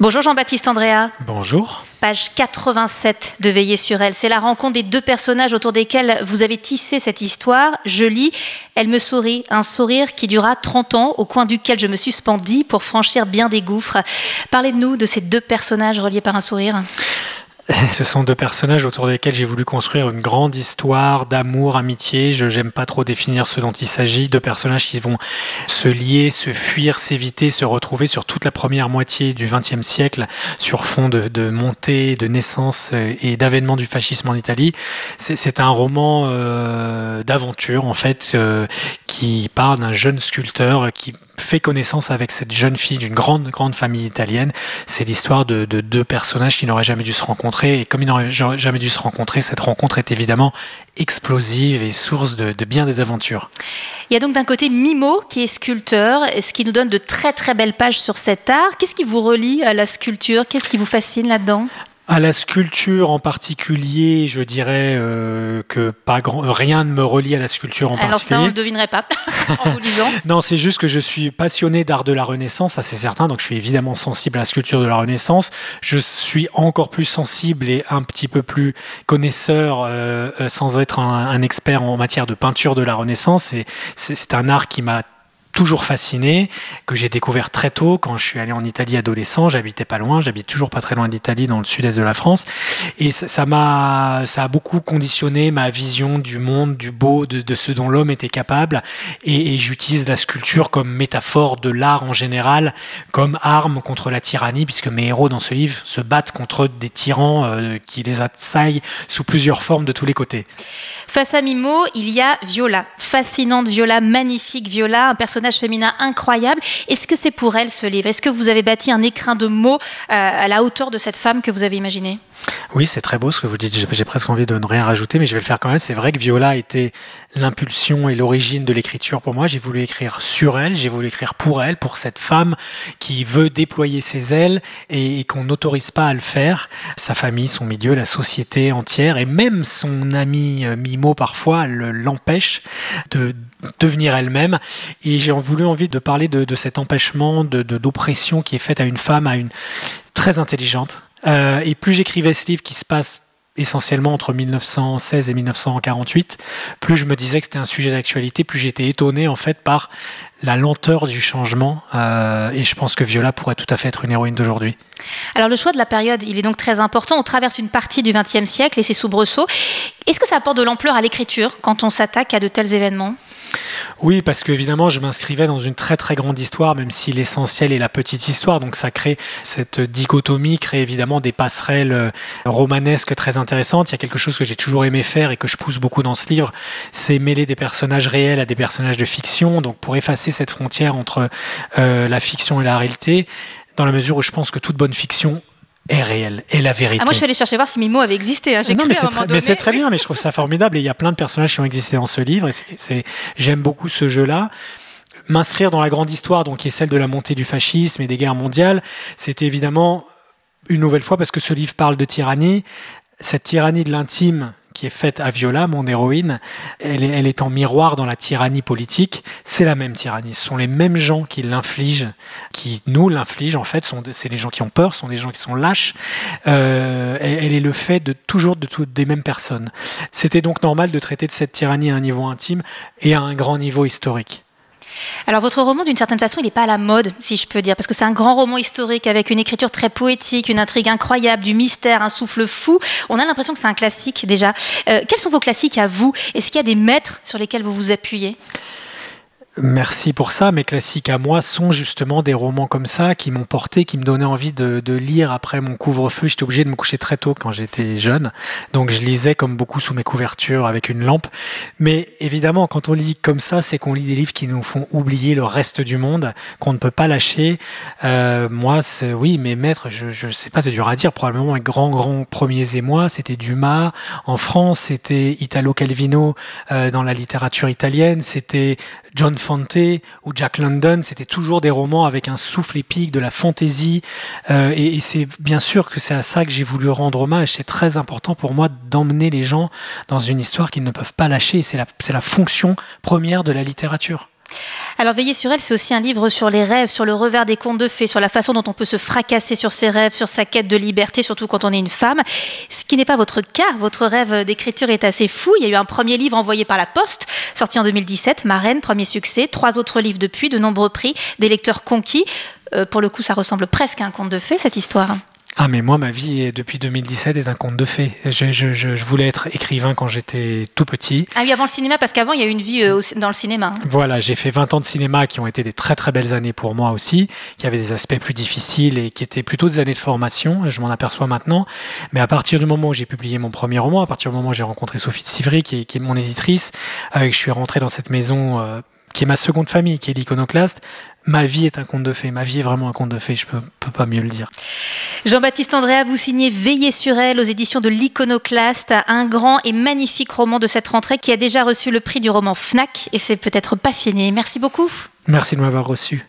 Bonjour Jean-Baptiste Andrea. Bonjour. Page 87 de Veiller sur elle. C'est la rencontre des deux personnages autour desquels vous avez tissé cette histoire. Je lis Elle me sourit, un sourire qui dura 30 ans, au coin duquel je me suspendis pour franchir bien des gouffres. Parlez de nous, de ces deux personnages reliés par un sourire. Ce sont deux personnages autour desquels j'ai voulu construire une grande histoire d'amour, amitié. Je n'aime pas trop définir ce dont il s'agit. Deux personnages qui vont se lier, se fuir, s'éviter, se retrouver sur toute la première moitié du XXe siècle, sur fond de, de montée, de naissance et d'avènement du fascisme en Italie. C'est un roman euh, d'aventure en fait euh, qui parle d'un jeune sculpteur qui fait connaissance avec cette jeune fille d'une grande, grande famille italienne. C'est l'histoire de, deux personnages qui n'auraient jamais dû se rencontrer. Et comme ils n'auraient jamais dû se rencontrer, cette rencontre est évidemment explosive et source de, de bien des aventures. Il y a donc d'un côté Mimo qui est sculpteur, ce qui nous donne de très très belles pages sur cet art. Qu'est-ce qui vous relie à la sculpture? Qu'est-ce qui vous fascine là-dedans? À la sculpture en particulier, je dirais euh, que pas grand, rien ne me relie à la sculpture en particulier. Alors ça, on ne le devinerait pas en vous lisant. non, c'est juste que je suis passionné d'art de la Renaissance, ça c'est certain. Donc je suis évidemment sensible à la sculpture de la Renaissance. Je suis encore plus sensible et un petit peu plus connaisseur, euh, euh sans être un, un, expert en matière de peinture de la Renaissance. Et c'est un art qui m'a toujours fasciné, que j'ai découvert très tôt quand je suis allé en Italie adolescent. J'habitais pas loin, j'habite toujours pas très loin d'Italie, dans le sud-est de la France. Et ça m'a, ça a beaucoup conditionné ma vision du monde, du beau, de, ce dont l'homme était capable. Et, et j'utilise la sculpture comme métaphore de l'art en général, comme arme contre la tyrannie, puisque mes héros dans ce livre se battent contre des tyrans euh, qui les assaillent sous plusieurs formes de tous les côtés. Face à Mimo, il y a Viola, fascinante Viola, magnifique Viola, un personnage féminin incroyable. Est-ce que c'est pour elle ce livre? Est-ce que vous avez bâti un écrin de mots euh, à la hauteur de cette femme que vous avez imaginée? Oui, c'est très beau ce que vous dites. J'ai presque envie de ne rien rajouter, mais je vais le faire quand même. C'est vrai que Viola était l'impulsion et l'origine de l'écriture pour moi. J'ai voulu écrire sur elle, j'ai voulu écrire pour elle, pour cette femme qui veut déployer ses ailes et, qu'on n'autorise pas à le faire. Sa famille, son milieu, la société entière et même son ami euh, Mimo parfois l'empêche de devenir elle-même. Et j'ai voulu envie de parler de, cet empêchement, de d'oppression qui est faite à une femme, à une très intelligente. Euh, et plus j'écrivais ce livre qui se passe essentiellement entre 1916 et 1948, plus je me disais que c'était un sujet d'actualité, plus j'étais étonné en fait par la lenteur du changement. Euh, et je pense que Viola pourrait tout à fait être une héroïne d'aujourd'hui. Alors le choix de la période, il est donc très important. On traverse une partie du XXe siècle et ses soubresauts. Est-ce que ça apporte de l'ampleur à l'écriture quand on s'attaque à de tels événements? Oui, parce qu'évidemment, je m'inscrivais dans une très très grande histoire, même si l'essentiel est la petite histoire. Donc ça crée cette dichotomie, crée évidemment des passerelles euh, romanesques très intéressantes. Il y a quelque chose que j'ai toujours aimé faire et que je pousse beaucoup dans ce livre, c'est mêler des personnages réels à des personnages de fiction. Donc pour effacer cette frontière entre euh, la fiction et la réalité, dans la mesure où je pense que toute bonne fiction est réelle, est la vérité. Ah, moi, je suis allée chercher voir si Mimo avait existé. Hein. non, mais c'est très, mais très bien, mais je trouve ça formidable. Et il y a plein de personnages qui ont existé dans ce livre. Et c'est, j'aime beaucoup ce jeu-là. M'inscrire dans la grande histoire, donc qui est celle de la montée du fascisme et des guerres mondiales, c'était évidemment une nouvelle fois parce que ce livre parle de tyrannie. Cette tyrannie de l'intime qui est faite à Viola, mon héroïne, elle est, en miroir dans la tyrannie politique. C'est la même tyrannie. Ce sont les mêmes gens qui l'infligent, qui nous l'infligent en fait. C'est les gens qui ont peur, sont des gens qui sont lâches. Euh, elle est le fait de toujours des mêmes personnes. C'était donc normal de traiter de cette tyrannie à un niveau intime et à un grand niveau historique. Alors votre roman, d'une certaine façon, il n'est pas à la mode, si je peux dire, parce que c'est un grand roman historique avec une écriture très poétique, une intrigue incroyable, du mystère, un souffle fou. On a l'impression que c'est un classique déjà. Euh, quels sont vos classiques à vous? Est-ce qu'il y a des maîtres sur lesquels vous vous appuyez? Merci pour ça. Mes classiques à moi sont justement des romans comme ça qui m'ont porté, qui me donnaient envie de, lire après mon couvre-feu. J'étais obligé de me coucher très tôt quand j'étais jeune. Donc je lisais comme beaucoup sous mes couvertures avec une lampe. Mais évidemment, quand on lit comme ça, c'est qu'on lit des livres qui nous font oublier le reste du monde, qu'on ne peut pas lâcher. Euh, moi, oui, mes maîtres, je ne sais pas, c'est dur à dire. Probablement mes grands, grands premiers émois, c'était Dumas. En France, c'était Italo Calvino euh, dans la littérature italienne. C'était John Ou Jack London, c'était toujours des romans avec un souffle épique, de la fantaisie. Euh, et, c'est bien sûr que c'est à ça que j'ai voulu rendre hommage. C'est très important pour moi d'emmener les gens dans une histoire qu'ils ne peuvent pas lâcher. C'est la, fonction première de la littérature. Alors Veiller sur elle, c'est aussi un livre sur les rêves, sur le revers des contes de fées, sur la façon dont on peut se fracasser sur ses rêves, sur sa quête de liberté, surtout quand on est une femme. Ce qui n'est pas votre cas. Votre rêve d'écriture est assez fou. Il y a eu un premier livre envoyé par la Poste, sorti en 2017, Marraine, premier succès. Trois autres livres depuis, de nombreux prix, des lecteurs conquis. Euh, pour le coup, ça ressemble presque à un conte de fées, cette histoire. Ah mais moi ma vie depuis 2017 est un conte de fées. Je, je, je, je voulais être écrivain quand j'étais tout petit. Ah oui avant le cinéma parce qu'avant il y a eu une vie euh, dans le cinéma. Hein. Voilà j'ai fait 20 ans de cinéma qui ont été des très très belles années pour moi aussi, qui avaient des aspects plus difficiles et qui étaient plutôt des années de formation. Je m'en aperçois maintenant. Mais à partir du moment où j'ai publié mon premier roman, à partir du moment où j'ai rencontré Sophie de Sivry qui est, qui est mon éditrice, avec je suis rentré dans cette maison. Euh, qui est ma seconde famille, qui est l'iconoclaste, ma vie est un conte de fées. Ma vie est vraiment un conte de fées, je peux, peux pas mieux le dire. Jean-Baptiste Andréa, vous signez Veiller sur elle aux éditions de l'Iconoclaste, un grand et magnifique roman de cette rentrée qui a déjà reçu le prix du roman FNAC et c'est peut-être pas fini. Merci beaucoup. Merci de m'avoir reçu.